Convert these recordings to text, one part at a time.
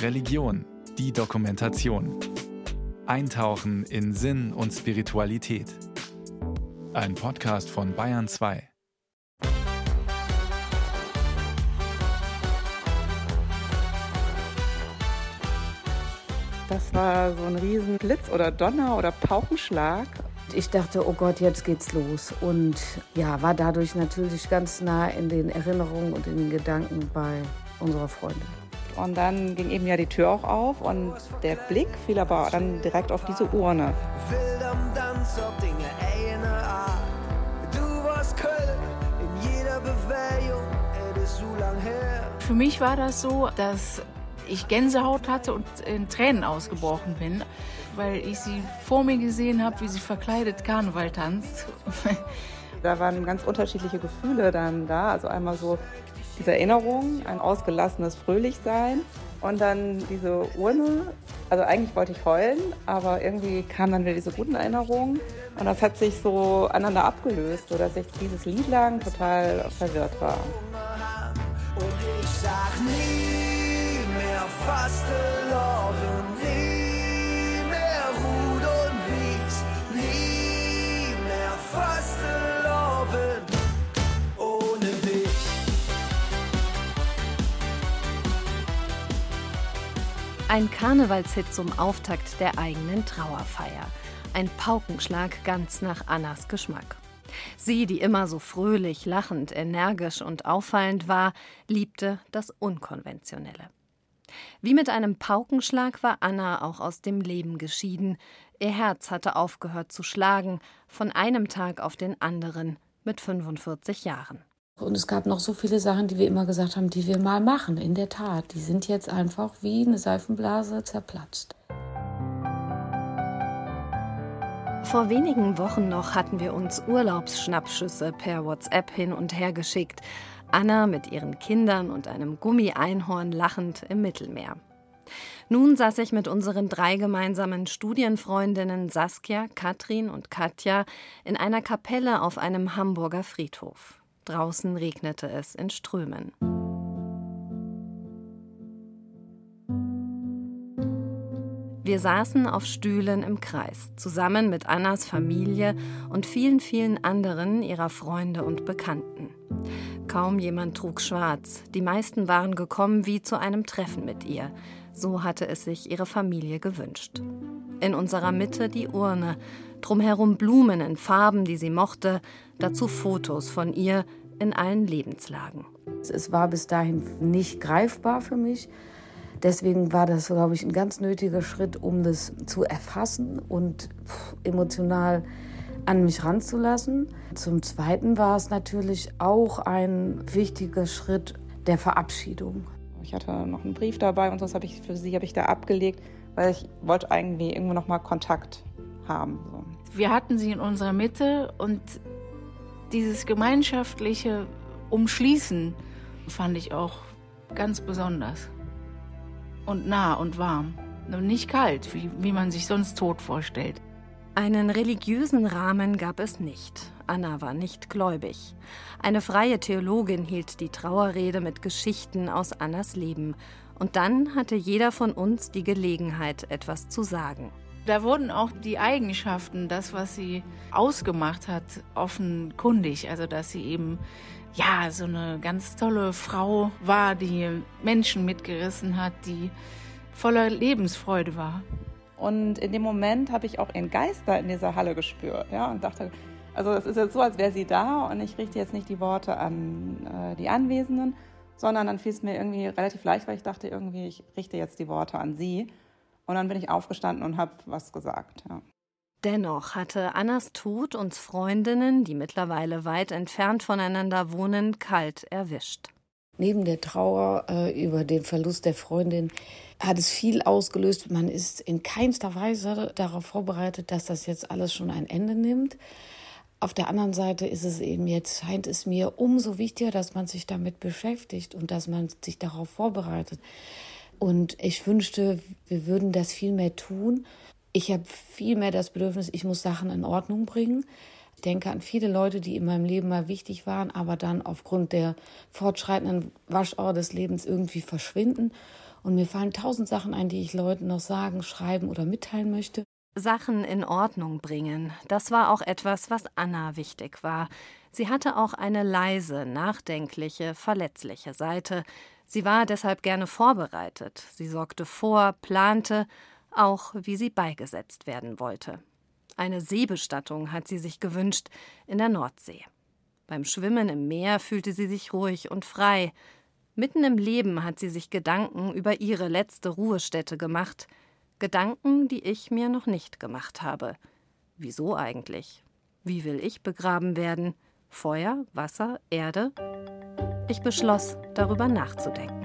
Religion, die Dokumentation. Eintauchen in Sinn und Spiritualität. Ein Podcast von Bayern 2. Das war so ein riesen Blitz oder Donner oder Paukenschlag. Ich dachte, oh Gott, jetzt geht's los. Und ja, war dadurch natürlich ganz nah in den Erinnerungen und in den Gedanken bei unserer Freundin. Und dann ging eben ja die Tür auch auf und der Blick fiel aber dann direkt auf diese Urne. Für mich war das so, dass ich Gänsehaut hatte und in Tränen ausgebrochen bin, weil ich sie vor mir gesehen habe, wie sie verkleidet Karneval tanzt. Da waren ganz unterschiedliche Gefühle dann da. Also einmal so diese Erinnerung, ein ausgelassenes Fröhlichsein und dann diese Urne. Also eigentlich wollte ich heulen, aber irgendwie kamen dann wieder diese guten Erinnerungen und das hat sich so aneinander abgelöst, sodass ich dieses Lied lang total verwirrt war. Und ich sag nie mehr Fastelovn, Ein Karnevalshit zum Auftakt der eigenen Trauerfeier. Ein Paukenschlag ganz nach Annas Geschmack. Sie, die immer so fröhlich, lachend, energisch und auffallend war, liebte das Unkonventionelle. Wie mit einem Paukenschlag war Anna auch aus dem Leben geschieden. Ihr Herz hatte aufgehört zu schlagen, von einem Tag auf den anderen, mit 45 Jahren. Und es gab noch so viele Sachen, die wir immer gesagt haben, die wir mal machen. In der Tat, die sind jetzt einfach wie eine Seifenblase zerplatzt. Vor wenigen Wochen noch hatten wir uns Urlaubsschnappschüsse per WhatsApp hin und her geschickt. Anna mit ihren Kindern und einem Gummieinhorn lachend im Mittelmeer. Nun saß ich mit unseren drei gemeinsamen Studienfreundinnen Saskia, Katrin und Katja in einer Kapelle auf einem Hamburger Friedhof. Draußen regnete es in Strömen. Wir saßen auf Stühlen im Kreis, zusammen mit Annas Familie und vielen, vielen anderen ihrer Freunde und Bekannten. Kaum jemand trug schwarz, die meisten waren gekommen wie zu einem Treffen mit ihr. So hatte es sich ihre Familie gewünscht. In unserer Mitte die Urne, drumherum Blumen in Farben, die sie mochte, dazu Fotos von ihr in allen Lebenslagen. Es war bis dahin nicht greifbar für mich. Deswegen war das, glaube ich, ein ganz nötiger Schritt, um das zu erfassen und emotional an mich ranzulassen. Zum Zweiten war es natürlich auch ein wichtiger Schritt der Verabschiedung. Ich hatte noch einen Brief dabei und sonst habe ich für sie habe ich da abgelegt, weil ich wollte irgendwie irgendwo noch mal Kontakt haben. So. Wir hatten sie in unserer Mitte und dieses gemeinschaftliche Umschließen fand ich auch ganz besonders und nah und warm. Und nicht kalt, wie, wie man sich sonst tot vorstellt. Einen religiösen Rahmen gab es nicht. Anna war nicht gläubig. Eine freie Theologin hielt die Trauerrede mit Geschichten aus Annas Leben. Und dann hatte jeder von uns die Gelegenheit, etwas zu sagen. Da wurden auch die Eigenschaften, das, was sie ausgemacht hat, offenkundig. Also, dass sie eben ja, so eine ganz tolle Frau war, die Menschen mitgerissen hat, die voller Lebensfreude war. Und in dem Moment habe ich auch ihren Geist da in dieser Halle gespürt, ja, und dachte, also es ist jetzt so, als wäre sie da und ich richte jetzt nicht die Worte an äh, die Anwesenden, sondern dann fiel es mir irgendwie relativ leicht, weil ich dachte irgendwie, ich richte jetzt die Worte an sie. Und dann bin ich aufgestanden und habe was gesagt. Ja. Dennoch hatte Annas Tod uns Freundinnen, die mittlerweile weit entfernt voneinander wohnen, kalt erwischt. Neben der Trauer äh, über den Verlust der Freundin hat es viel ausgelöst. Man ist in keinster Weise darauf vorbereitet, dass das jetzt alles schon ein Ende nimmt. Auf der anderen Seite ist es eben jetzt, scheint es mir umso wichtiger, dass man sich damit beschäftigt und dass man sich darauf vorbereitet. Und ich wünschte, wir würden das viel mehr tun ich habe viel mehr das Bedürfnis, ich muss Sachen in Ordnung bringen. Ich denke an viele Leute, die in meinem Leben mal wichtig waren, aber dann aufgrund der fortschreitenden Waschauer des Lebens irgendwie verschwinden. Und mir fallen tausend Sachen ein, die ich Leuten noch sagen, schreiben oder mitteilen möchte. Sachen in Ordnung bringen, das war auch etwas, was Anna wichtig war. Sie hatte auch eine leise, nachdenkliche, verletzliche Seite. Sie war deshalb gerne vorbereitet. Sie sorgte vor, plante, auch wie sie beigesetzt werden wollte. Eine Seebestattung hat sie sich gewünscht in der Nordsee. Beim Schwimmen im Meer fühlte sie sich ruhig und frei. Mitten im Leben hat sie sich Gedanken über ihre letzte Ruhestätte gemacht. Gedanken, die ich mir noch nicht gemacht habe. Wieso eigentlich? Wie will ich begraben werden? Feuer, Wasser, Erde? Ich beschloss, darüber nachzudenken.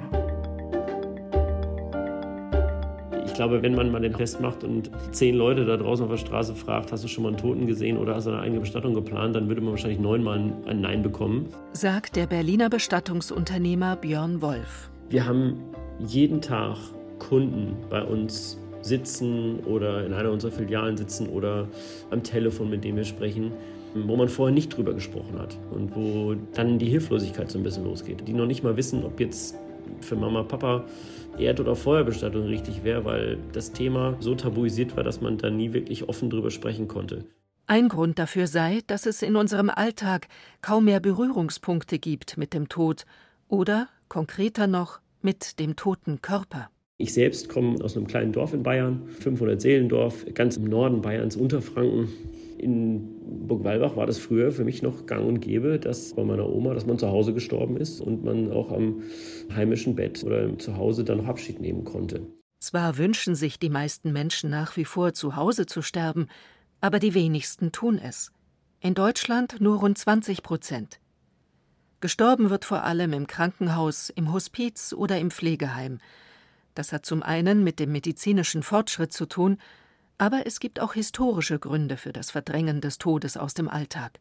glaube, wenn man mal den Test macht und zehn Leute da draußen auf der Straße fragt, hast du schon mal einen Toten gesehen oder hast du eine eigene Bestattung geplant, dann würde man wahrscheinlich neunmal ein Nein bekommen. Sagt der Berliner Bestattungsunternehmer Björn Wolf. Wir haben jeden Tag Kunden bei uns sitzen oder in einer unserer Filialen sitzen oder am Telefon, mit dem wir sprechen, wo man vorher nicht drüber gesprochen hat und wo dann die Hilflosigkeit so ein bisschen losgeht, die noch nicht mal wissen, ob jetzt für Mama, Papa Erd- oder Feuerbestattung richtig wäre, weil das Thema so tabuisiert war, dass man da nie wirklich offen drüber sprechen konnte. Ein Grund dafür sei, dass es in unserem Alltag kaum mehr Berührungspunkte gibt mit dem Tod oder, konkreter noch, mit dem toten Körper. Ich selbst komme aus einem kleinen Dorf in Bayern, 500 Seelendorf, ganz im Norden Bayerns, Unterfranken. In Burgwalbach war das früher für mich noch gang und gäbe, dass bei meiner Oma, dass man zu Hause gestorben ist und man auch am heimischen Bett oder zu Hause dann noch Abschied nehmen konnte. Zwar wünschen sich die meisten Menschen nach wie vor zu Hause zu sterben, aber die wenigsten tun es. In Deutschland nur rund 20 Prozent. Gestorben wird vor allem im Krankenhaus, im Hospiz oder im Pflegeheim. Das hat zum einen mit dem medizinischen Fortschritt zu tun, aber es gibt auch historische Gründe für das Verdrängen des Todes aus dem Alltag.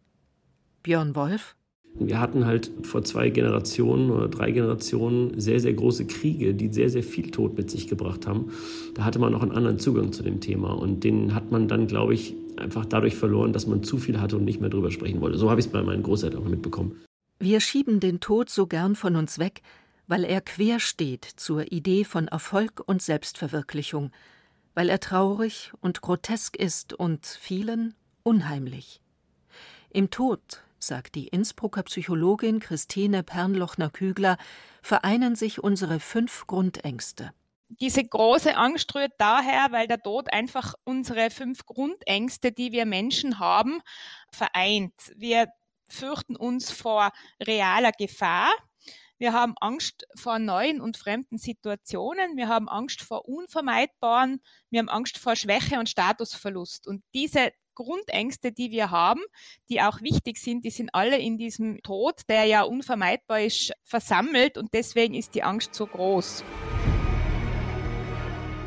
Björn Wolf wir hatten halt vor zwei Generationen oder drei Generationen sehr, sehr große Kriege, die sehr, sehr viel Tod mit sich gebracht haben. Da hatte man auch einen anderen Zugang zu dem Thema. Und den hat man dann, glaube ich, einfach dadurch verloren, dass man zu viel hatte und nicht mehr drüber sprechen wollte. So habe ich es bei meinen Großeltern auch mitbekommen. Wir schieben den Tod so gern von uns weg, weil er quer steht zur Idee von Erfolg und Selbstverwirklichung, weil er traurig und grotesk ist und vielen unheimlich. Im Tod, sagt die Innsbrucker Psychologin Christine Pernlochner-Kügler, vereinen sich unsere fünf Grundängste. Diese große Angst rührt daher, weil der Tod einfach unsere fünf Grundängste, die wir Menschen haben, vereint. Wir fürchten uns vor realer Gefahr, wir haben Angst vor neuen und fremden Situationen. Wir haben Angst vor Unvermeidbaren. Wir haben Angst vor Schwäche und Statusverlust. Und diese Grundängste, die wir haben, die auch wichtig sind, die sind alle in diesem Tod, der ja unvermeidbar ist, versammelt. Und deswegen ist die Angst so groß.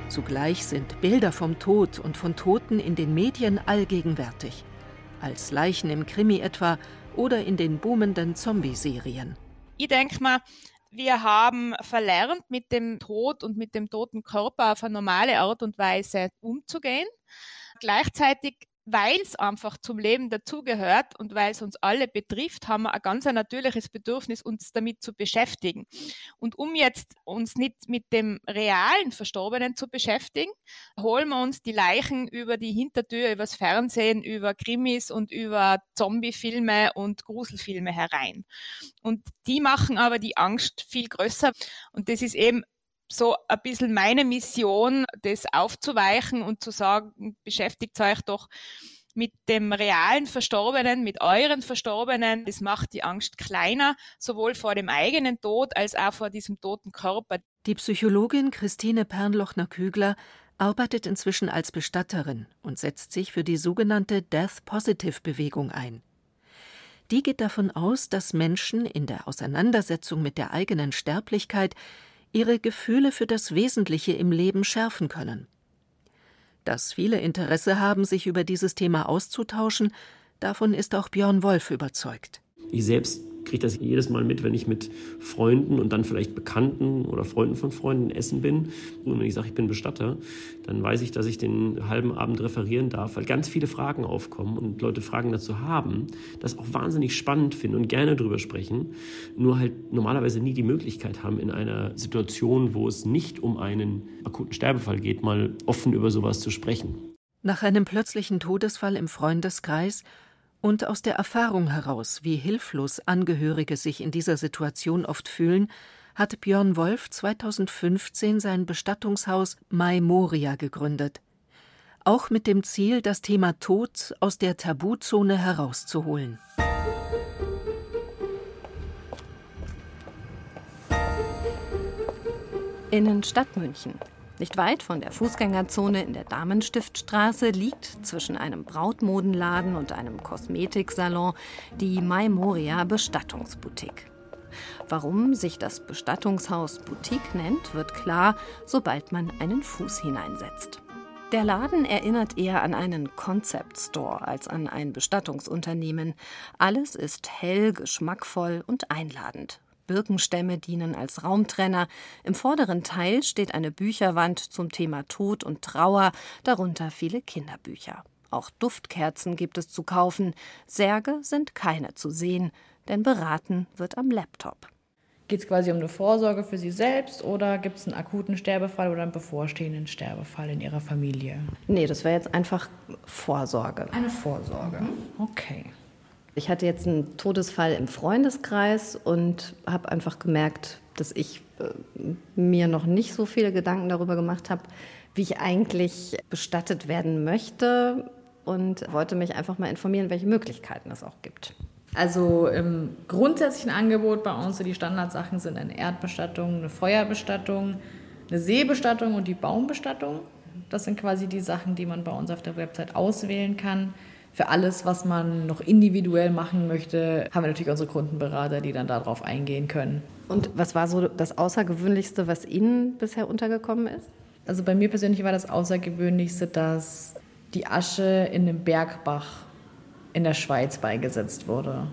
Zugleich sind Bilder vom Tod und von Toten in den Medien allgegenwärtig. Als Leichen im Krimi etwa oder in den boomenden Zombie-Serien. Ich denke mal, wir haben verlernt, mit dem Tod und mit dem toten Körper auf eine normale Art und Weise umzugehen. Gleichzeitig weil es einfach zum Leben dazugehört und weil es uns alle betrifft, haben wir ein ganz natürliches Bedürfnis, uns damit zu beschäftigen. Und um jetzt uns nicht mit dem realen Verstorbenen zu beschäftigen, holen wir uns die Leichen über die Hintertür, übers Fernsehen, über Krimis und über Zombiefilme und Gruselfilme herein. Und die machen aber die Angst viel größer. Und das ist eben so ein bisschen meine Mission, das aufzuweichen und zu sagen, beschäftigt euch doch mit dem realen Verstorbenen, mit euren Verstorbenen. Das macht die Angst kleiner, sowohl vor dem eigenen Tod als auch vor diesem toten Körper. Die Psychologin Christine Pernlochner-Kügler arbeitet inzwischen als Bestatterin und setzt sich für die sogenannte Death Positive Bewegung ein. Die geht davon aus, dass Menschen in der Auseinandersetzung mit der eigenen Sterblichkeit ihre Gefühle für das Wesentliche im Leben schärfen können. Dass viele Interesse haben, sich über dieses Thema auszutauschen, davon ist auch Björn Wolf überzeugt. Ich selbst kriege das jedes Mal mit, wenn ich mit Freunden und dann vielleicht Bekannten oder Freunden von Freunden essen bin. Und wenn ich sage, ich bin Bestatter, dann weiß ich, dass ich den halben Abend referieren darf, weil ganz viele Fragen aufkommen und Leute Fragen dazu haben, das auch wahnsinnig spannend finden und gerne drüber sprechen, nur halt normalerweise nie die Möglichkeit haben, in einer Situation, wo es nicht um einen akuten Sterbefall geht, mal offen über sowas zu sprechen. Nach einem plötzlichen Todesfall im Freundeskreis und aus der Erfahrung heraus, wie hilflos Angehörige sich in dieser Situation oft fühlen, hat Björn Wolf 2015 sein Bestattungshaus Mai Moria gegründet. Auch mit dem Ziel, das Thema Tod aus der Tabuzone herauszuholen. Innenstadt München. Nicht weit von der Fußgängerzone in der Damenstiftstraße liegt zwischen einem Brautmodenladen und einem Kosmetiksalon die Mai Moria Bestattungsboutique. Warum sich das Bestattungshaus Boutique nennt, wird klar, sobald man einen Fuß hineinsetzt. Der Laden erinnert eher an einen Concept Store als an ein Bestattungsunternehmen. Alles ist hell, geschmackvoll und einladend. Birkenstämme dienen als Raumtrenner. Im vorderen Teil steht eine Bücherwand zum Thema Tod und Trauer, darunter viele Kinderbücher. Auch Duftkerzen gibt es zu kaufen. Särge sind keine zu sehen, denn beraten wird am Laptop. Geht es quasi um eine Vorsorge für Sie selbst oder gibt es einen akuten Sterbefall oder einen bevorstehenden Sterbefall in Ihrer Familie? Nee, das wäre jetzt einfach Vorsorge. Eine Vorsorge. Okay. Ich hatte jetzt einen Todesfall im Freundeskreis und habe einfach gemerkt, dass ich äh, mir noch nicht so viele Gedanken darüber gemacht habe, wie ich eigentlich bestattet werden möchte und wollte mich einfach mal informieren, welche Möglichkeiten es auch gibt. Also im grundsätzlichen Angebot bei uns, die Standardsachen sind eine Erdbestattung, eine Feuerbestattung, eine Seebestattung und die Baumbestattung. Das sind quasi die Sachen, die man bei uns auf der Website auswählen kann. Für alles, was man noch individuell machen möchte, haben wir natürlich unsere Kundenberater, die dann darauf eingehen können. Und was war so das Außergewöhnlichste, was Ihnen bisher untergekommen ist? Also bei mir persönlich war das Außergewöhnlichste, dass die Asche in einem Bergbach in der Schweiz beigesetzt wurde.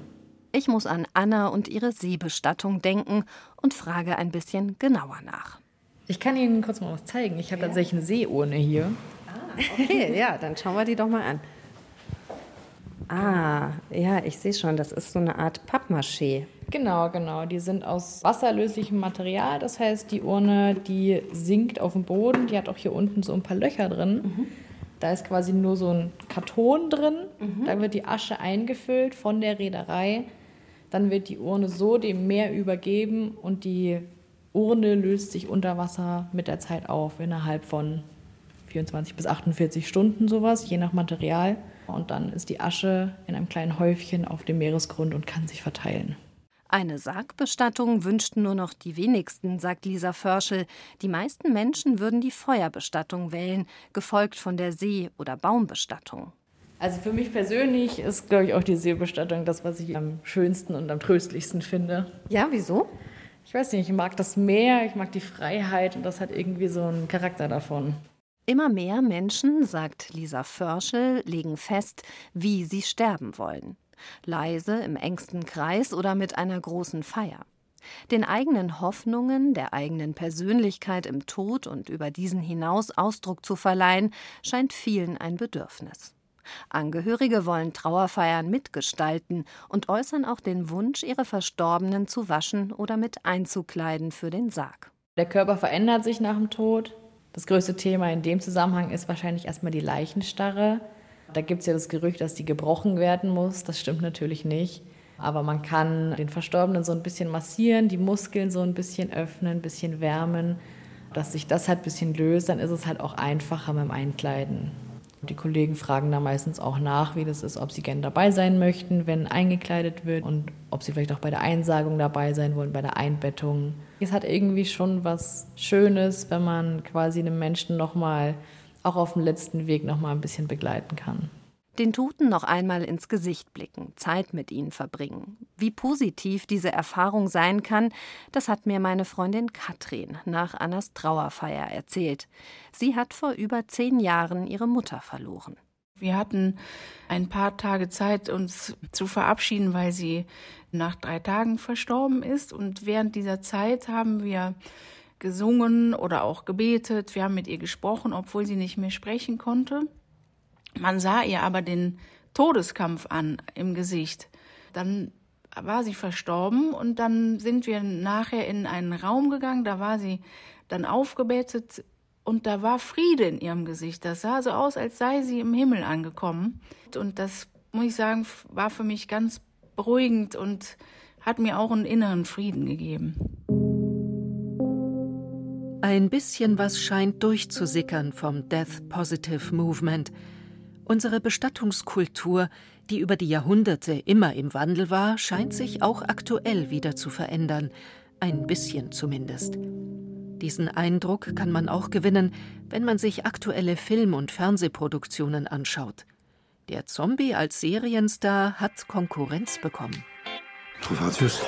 Ich muss an Anna und ihre Seebestattung denken und frage ein bisschen genauer nach. Ich kann Ihnen kurz mal was zeigen. Ich habe ja. tatsächlich eine Seeurne hier. Ah, okay, ja, dann schauen wir die doch mal an. Ah, ja, ich sehe schon, das ist so eine Art Pappmaché. Genau, genau. Die sind aus wasserlöslichem Material. Das heißt, die Urne, die sinkt auf dem Boden. Die hat auch hier unten so ein paar Löcher drin. Mhm. Da ist quasi nur so ein Karton drin. Mhm. Da wird die Asche eingefüllt von der Reederei. Dann wird die Urne so dem Meer übergeben und die Urne löst sich unter Wasser mit der Zeit auf, innerhalb von 24 bis 48 Stunden sowas, je nach Material. Und dann ist die Asche in einem kleinen Häufchen auf dem Meeresgrund und kann sich verteilen. Eine Sargbestattung wünschten nur noch die wenigsten, sagt Lisa Förschel. Die meisten Menschen würden die Feuerbestattung wählen, gefolgt von der See- oder Baumbestattung. Also für mich persönlich ist, glaube ich, auch die Seebestattung das, was ich am schönsten und am tröstlichsten finde. Ja, wieso? Ich weiß nicht, ich mag das Meer, ich mag die Freiheit und das hat irgendwie so einen Charakter davon. Immer mehr Menschen, sagt Lisa Förschel, legen fest, wie sie sterben wollen. Leise, im engsten Kreis oder mit einer großen Feier. Den eigenen Hoffnungen, der eigenen Persönlichkeit im Tod und über diesen hinaus Ausdruck zu verleihen, scheint vielen ein Bedürfnis. Angehörige wollen Trauerfeiern mitgestalten und äußern auch den Wunsch, ihre Verstorbenen zu waschen oder mit einzukleiden für den Sarg. Der Körper verändert sich nach dem Tod. Das größte Thema in dem Zusammenhang ist wahrscheinlich erstmal die Leichenstarre. Da gibt es ja das Gerücht, dass die gebrochen werden muss. Das stimmt natürlich nicht. Aber man kann den Verstorbenen so ein bisschen massieren, die Muskeln so ein bisschen öffnen, ein bisschen wärmen. Dass sich das halt ein bisschen löst, dann ist es halt auch einfacher beim Einkleiden. Die Kollegen fragen da meistens auch nach, wie das ist, ob sie gerne dabei sein möchten, wenn eingekleidet wird und ob sie vielleicht auch bei der Einsagung dabei sein wollen, bei der Einbettung. Es hat irgendwie schon was Schönes, wenn man quasi einem Menschen nochmal, auch auf dem letzten Weg, nochmal ein bisschen begleiten kann. Den Toten noch einmal ins Gesicht blicken, Zeit mit ihnen verbringen. Wie positiv diese Erfahrung sein kann, das hat mir meine Freundin Katrin nach Annas Trauerfeier erzählt. Sie hat vor über zehn Jahren ihre Mutter verloren. Wir hatten ein paar Tage Zeit, uns zu verabschieden, weil sie nach drei Tagen verstorben ist. Und während dieser Zeit haben wir gesungen oder auch gebetet. Wir haben mit ihr gesprochen, obwohl sie nicht mehr sprechen konnte. Man sah ihr aber den Todeskampf an im Gesicht. Dann war sie verstorben und dann sind wir nachher in einen Raum gegangen, da war sie dann aufgebettet und da war Friede in ihrem Gesicht. Das sah so aus, als sei sie im Himmel angekommen. Und das, muss ich sagen, war für mich ganz beruhigend und hat mir auch einen inneren Frieden gegeben. Ein bisschen was scheint durchzusickern vom Death Positive Movement. Unsere Bestattungskultur, die über die Jahrhunderte immer im Wandel war, scheint sich auch aktuell wieder zu verändern, ein bisschen zumindest. Diesen Eindruck kann man auch gewinnen, wenn man sich aktuelle Film- und Fernsehproduktionen anschaut. Der Zombie als Serienstar hat Konkurrenz bekommen. Trovatius,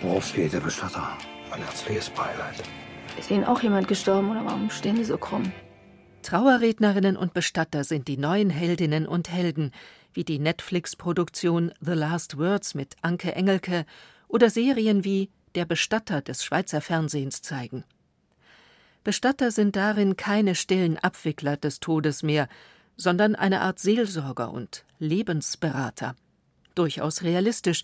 worauf geht der Bestatter? Mein herzliches Beileid. Ist Ihnen auch jemand gestorben oder warum stehen Sie so krumm? Trauerrednerinnen und Bestatter sind die neuen Heldinnen und Helden, wie die Netflix-Produktion The Last Words mit Anke Engelke oder Serien wie der Bestatter des Schweizer Fernsehens zeigen. Bestatter sind darin keine stillen Abwickler des Todes mehr, sondern eine Art Seelsorger und Lebensberater. Durchaus realistisch,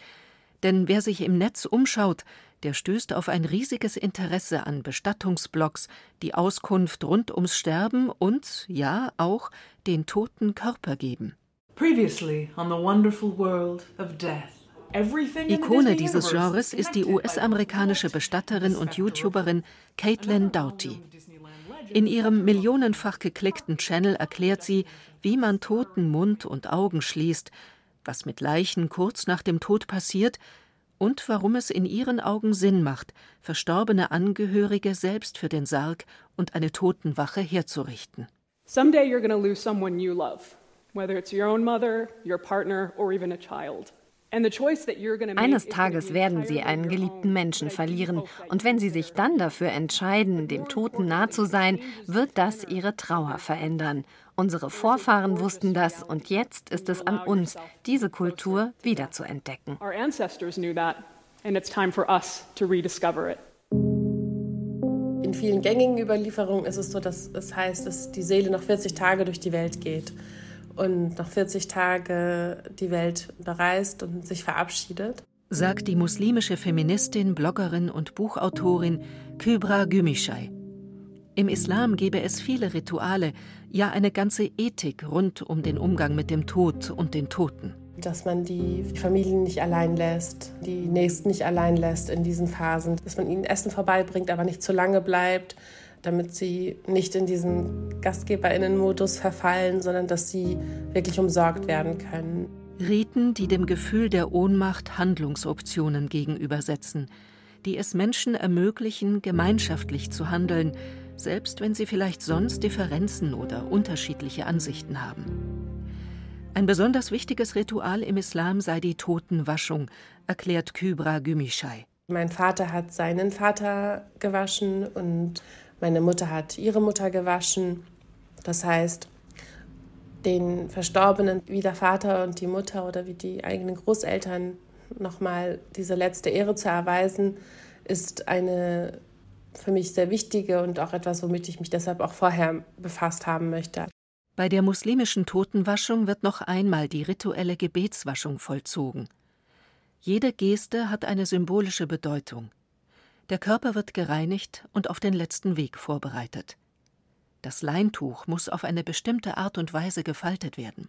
denn wer sich im Netz umschaut, der stößt auf ein riesiges Interesse an Bestattungsblogs, die Auskunft rund ums Sterben und, ja, auch den toten Körper geben. Previously on the wonderful world of death. Ikone dieses Genres ist die US-amerikanische Bestatterin und YouTuberin Caitlin Doughty. In ihrem millionenfach geklickten Channel erklärt sie, wie man Toten Mund und Augen schließt, was mit Leichen kurz nach dem Tod passiert und warum es in ihren Augen Sinn macht, verstorbene Angehörige selbst für den Sarg und eine Totenwache herzurichten. Someday you're going to lose someone you love, whether it's your own mother, your partner or even a child. Eines Tages werden Sie einen geliebten Menschen verlieren. Und wenn Sie sich dann dafür entscheiden, dem Toten nah zu sein, wird das Ihre Trauer verändern. Unsere Vorfahren wussten das und jetzt ist es an uns, diese Kultur wiederzuentdecken. In vielen gängigen Überlieferungen ist es so, dass es heißt, dass die Seele noch 40 Tage durch die Welt geht und nach 40 Tagen die Welt bereist und sich verabschiedet. Sagt die muslimische Feministin, Bloggerin und Buchautorin Kybra Gümüşay. Im Islam gebe es viele Rituale, ja eine ganze Ethik rund um den Umgang mit dem Tod und den Toten. Dass man die Familien nicht allein lässt, die Nächsten nicht allein lässt in diesen Phasen, dass man ihnen Essen vorbeibringt, aber nicht zu lange bleibt, damit sie nicht in diesen Gastgeberinnenmodus verfallen, sondern dass sie wirklich umsorgt werden können. Riten, die dem Gefühl der Ohnmacht Handlungsoptionen gegenübersetzen, die es Menschen ermöglichen, gemeinschaftlich zu handeln, selbst wenn sie vielleicht sonst Differenzen oder unterschiedliche Ansichten haben. Ein besonders wichtiges Ritual im Islam sei die Totenwaschung, erklärt Kybra Gümüşay. Mein Vater hat seinen Vater gewaschen und meine Mutter hat ihre Mutter gewaschen. Das heißt, den Verstorbenen wie der Vater und die Mutter oder wie die eigenen Großeltern nochmal diese letzte Ehre zu erweisen, ist eine für mich sehr wichtige und auch etwas, womit ich mich deshalb auch vorher befasst haben möchte. Bei der muslimischen Totenwaschung wird noch einmal die rituelle Gebetswaschung vollzogen. Jede Geste hat eine symbolische Bedeutung. Der Körper wird gereinigt und auf den letzten Weg vorbereitet. Das Leintuch muss auf eine bestimmte Art und Weise gefaltet werden.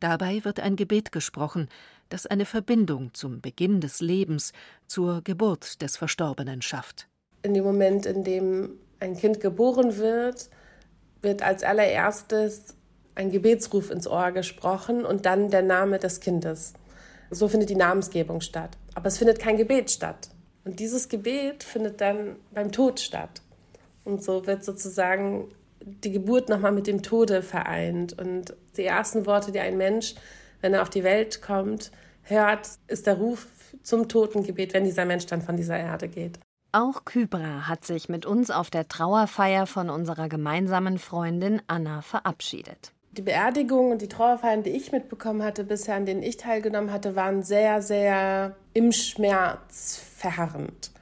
Dabei wird ein Gebet gesprochen, das eine Verbindung zum Beginn des Lebens, zur Geburt des Verstorbenen schafft. In dem Moment, in dem ein Kind geboren wird, wird als allererstes ein Gebetsruf ins Ohr gesprochen und dann der Name des Kindes. So findet die Namensgebung statt. Aber es findet kein Gebet statt. Und dieses Gebet findet dann beim Tod statt. Und so wird sozusagen die Geburt nochmal mit dem Tode vereint. Und die ersten Worte, die ein Mensch, wenn er auf die Welt kommt, hört, ist der Ruf zum Totengebet, wenn dieser Mensch dann von dieser Erde geht. Auch Kybra hat sich mit uns auf der Trauerfeier von unserer gemeinsamen Freundin Anna verabschiedet. Die Beerdigung und die Trauerfeiern, die ich mitbekommen hatte bisher, an denen ich teilgenommen hatte, waren sehr, sehr im Schmerz verharrend.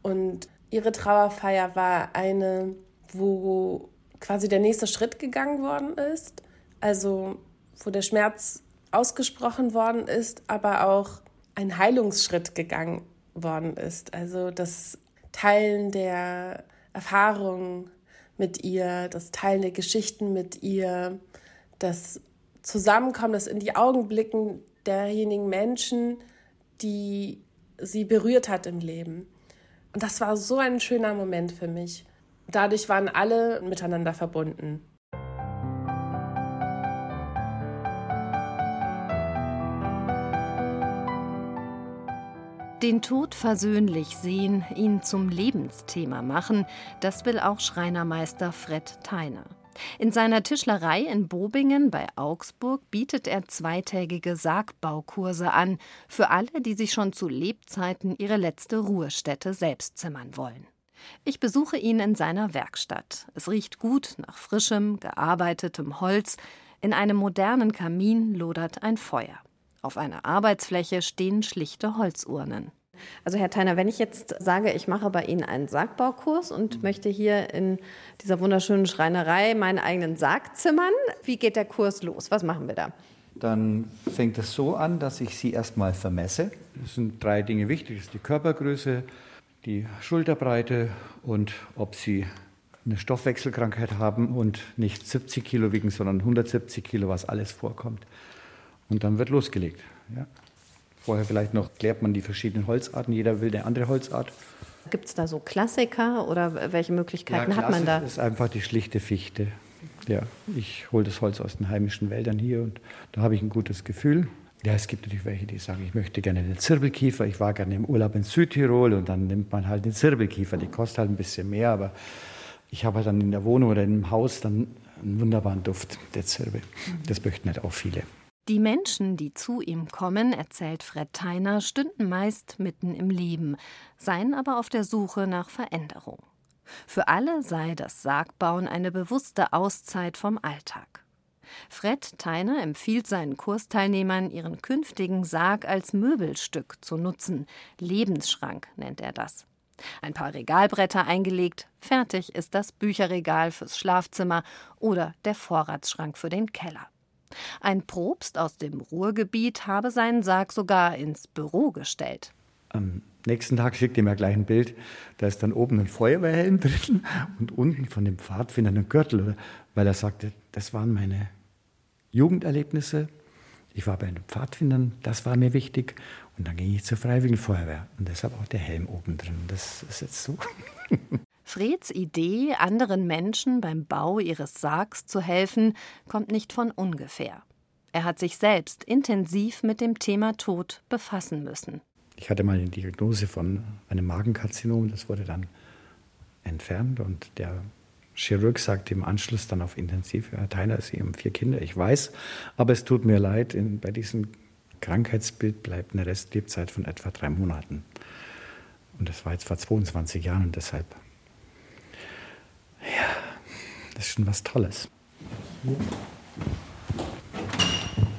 Und ihre Trauerfeier war eine, wo quasi der nächste Schritt gegangen worden ist. Also wo der Schmerz ausgesprochen worden ist, aber auch ein Heilungsschritt gegangen worden ist. Also das Teilen der Erfahrungen mit ihr, das Teilen der Geschichten mit ihr, das Zusammenkommen, das in die Augen blicken derjenigen Menschen, die sie berührt hat im Leben. Und das war so ein schöner Moment für mich. Dadurch waren alle miteinander verbunden. Den Tod versöhnlich sehen, ihn zum Lebensthema machen, das will auch Schreinermeister Fred Theiner. In seiner Tischlerei in Bobingen bei Augsburg bietet er zweitägige Sargbaukurse an, für alle, die sich schon zu Lebzeiten ihre letzte Ruhestätte selbst zimmern wollen. Ich besuche ihn in seiner Werkstatt. Es riecht gut nach frischem, gearbeitetem Holz. In einem modernen Kamin lodert ein Feuer. Auf einer Arbeitsfläche stehen schlichte Holzurnen. Also Herr Theiner, wenn ich jetzt sage, ich mache bei Ihnen einen Sargbaukurs und mhm. möchte hier in dieser wunderschönen Schreinerei meinen eigenen Sarg zimmern, wie geht der Kurs los? Was machen wir da? Dann fängt es so an, dass ich Sie erstmal vermesse. Es sind drei Dinge wichtig. Das ist die Körpergröße, die Schulterbreite und ob Sie eine Stoffwechselkrankheit haben und nicht 70 Kilo wiegen, sondern 170 Kilo, was alles vorkommt. Und dann wird losgelegt. Ja. Vorher vielleicht noch klärt man die verschiedenen Holzarten. Jeder will eine andere Holzart. Gibt es da so Klassiker oder welche Möglichkeiten ja, hat man da? Das ist einfach die schlichte Fichte. Ja, ich hole das Holz aus den heimischen Wäldern hier und da habe ich ein gutes Gefühl. Ja, es gibt natürlich welche, die sagen, ich möchte gerne den Zirbelkiefer. Ich war gerne im Urlaub in Südtirol und dann nimmt man halt den Zirbelkiefer. Die kostet halt ein bisschen mehr, aber ich habe halt dann in der Wohnung oder im Haus dann einen wunderbaren Duft der Zirbel. Das möchten halt auch viele. Die Menschen, die zu ihm kommen, erzählt Fred Theiner, stünden meist mitten im Leben, seien aber auf der Suche nach Veränderung. Für alle sei das Sargbauen eine bewusste Auszeit vom Alltag. Fred Theiner empfiehlt seinen Kursteilnehmern, ihren künftigen Sarg als Möbelstück zu nutzen. Lebensschrank nennt er das. Ein paar Regalbretter eingelegt, fertig ist das Bücherregal fürs Schlafzimmer oder der Vorratsschrank für den Keller. Ein Propst aus dem Ruhrgebiet habe seinen Sarg sogar ins Büro gestellt. Am nächsten Tag schickt er mir gleich ein Bild. Da ist dann oben ein Feuerwehrhelm drin und unten von dem Pfadfinder ein Gürtel, weil er sagte, das waren meine Jugenderlebnisse. Ich war bei den Pfadfindern, das war mir wichtig. Und dann ging ich zur Freiwilligen Feuerwehr. Und deshalb auch der Helm oben drin. Das ist jetzt so. Freds Idee, anderen Menschen beim Bau ihres Sargs zu helfen, kommt nicht von ungefähr. Er hat sich selbst intensiv mit dem Thema Tod befassen müssen. Ich hatte mal eine Diagnose von einem Magenkarzinom, das wurde dann entfernt und der Chirurg sagte im Anschluss dann auf Intensiv, Herr Theiner, Sie haben vier Kinder, ich weiß, aber es tut mir leid, in, bei diesem Krankheitsbild bleibt eine Restlebzeit von etwa drei Monaten. Und das war jetzt vor 22 Jahren und deshalb das ist schon was Tolles.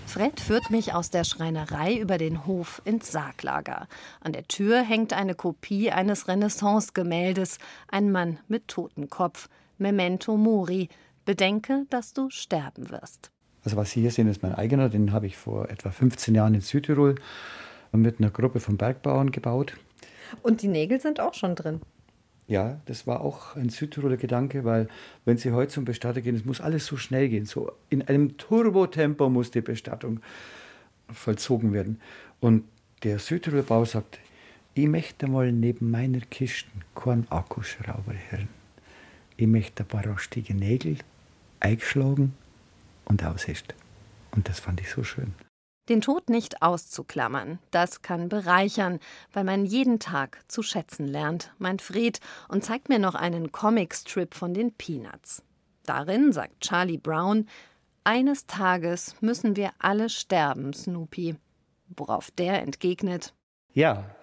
Fred führt mich aus der Schreinerei über den Hof ins Sarglager. An der Tür hängt eine Kopie eines Renaissance-Gemäldes, ein Mann mit Totenkopf. Memento Mori. Bedenke, dass du sterben wirst. Also was Sie hier sehen, ist mein eigener. Den habe ich vor etwa 15 Jahren in Südtirol mit einer Gruppe von Bergbauern gebaut. Und die Nägel sind auch schon drin. Ja, das war auch ein Südtiroler Gedanke, weil wenn Sie heute zum Bestatter gehen, es muss alles so schnell gehen. So in einem Turbotempo muss die Bestattung vollzogen werden. Und der Südtiroler Bau sagt, ich möchte mal neben meiner Kisten keinen Akkuschrauber hören. Ich möchte ein paar rostige Nägel eingeschlagen und aushest. Und das fand ich so schön. Den Tod nicht auszuklammern, das kann bereichern, weil man jeden Tag zu schätzen lernt, meint Fred und zeigt mir noch einen Comicstrip von den Peanuts. Darin sagt Charlie Brown, eines Tages müssen wir alle sterben, Snoopy. Worauf der entgegnet, ja,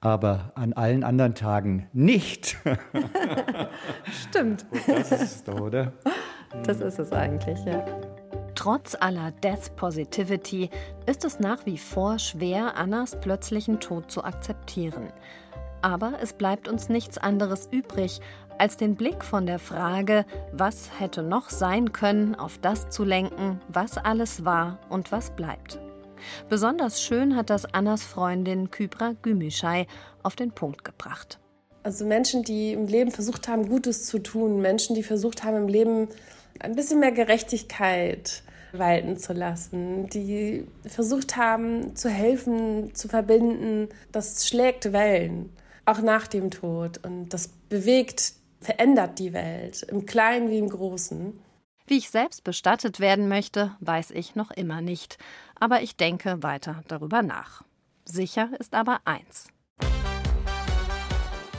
aber an allen anderen Tagen nicht. Stimmt. das ist es doch, oder? Das ist es eigentlich, ja. Trotz aller Death Positivity ist es nach wie vor schwer, Annas plötzlichen Tod zu akzeptieren. Aber es bleibt uns nichts anderes übrig, als den Blick von der Frage, was hätte noch sein können, auf das zu lenken, was alles war und was bleibt. Besonders schön hat das Annas Freundin Kybra Gümüşay auf den Punkt gebracht. Also Menschen, die im Leben versucht haben, Gutes zu tun, Menschen, die versucht haben, im Leben ein bisschen mehr Gerechtigkeit walten zu lassen, die versucht haben zu helfen, zu verbinden, das schlägt Wellen, auch nach dem Tod. Und das bewegt, verändert die Welt, im Kleinen wie im Großen. Wie ich selbst bestattet werden möchte, weiß ich noch immer nicht. Aber ich denke weiter darüber nach. Sicher ist aber eins.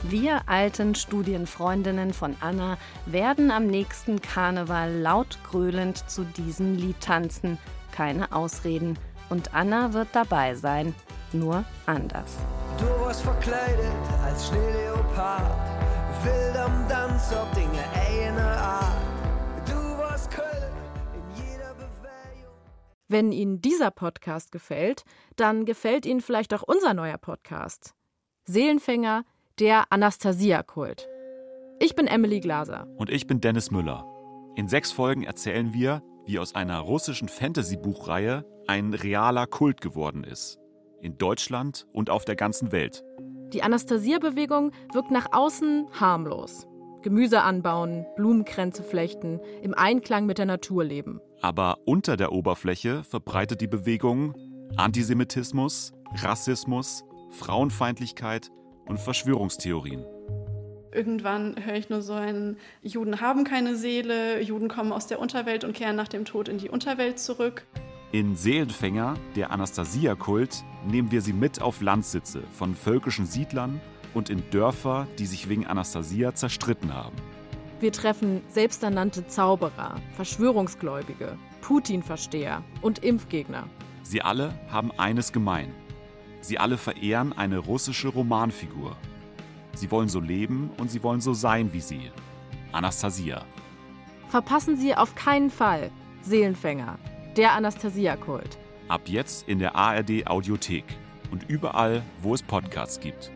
Wir alten Studienfreundinnen von Anna werden am nächsten Karneval laut gröhlend zu diesem Lied tanzen. Keine Ausreden. Und Anna wird dabei sein, nur anders. Du warst verkleidet als Schneeleopard, wild am Tanz, ob Dinge eine Art. Du warst Köln in jeder Bewegung. Wenn Ihnen dieser Podcast gefällt, dann gefällt Ihnen vielleicht auch unser neuer Podcast. Seelenfänger der Anastasia-Kult. Ich bin Emily Glaser. Und ich bin Dennis Müller. In sechs Folgen erzählen wir, wie aus einer russischen Fantasy-Buchreihe ein realer Kult geworden ist. In Deutschland und auf der ganzen Welt. Die Anastasia-Bewegung wirkt nach außen harmlos. Gemüse anbauen, Blumenkränze flechten, im Einklang mit der Natur leben. Aber unter der Oberfläche verbreitet die Bewegung Antisemitismus, Rassismus, Frauenfeindlichkeit und Verschwörungstheorien. Irgendwann höre ich nur so ein, Juden haben keine Seele, Juden kommen aus der Unterwelt und kehren nach dem Tod in die Unterwelt zurück. In Seelenfänger, der Anastasia-Kult, nehmen wir sie mit auf Landsitze von völkischen Siedlern und in Dörfer, die sich wegen Anastasia zerstritten haben. Wir treffen selbsternannte Zauberer, Verschwörungsgläubige, Putin-Versteher und Impfgegner. Sie alle haben eines gemein. Sie alle verehren eine russische Romanfigur. Sie wollen so leben und sie wollen so sein wie sie. Anastasia. Verpassen Sie auf keinen Fall Seelenfänger, der Anastasia-Kult. Ab jetzt in der ARD Audiothek und überall, wo es Podcasts gibt.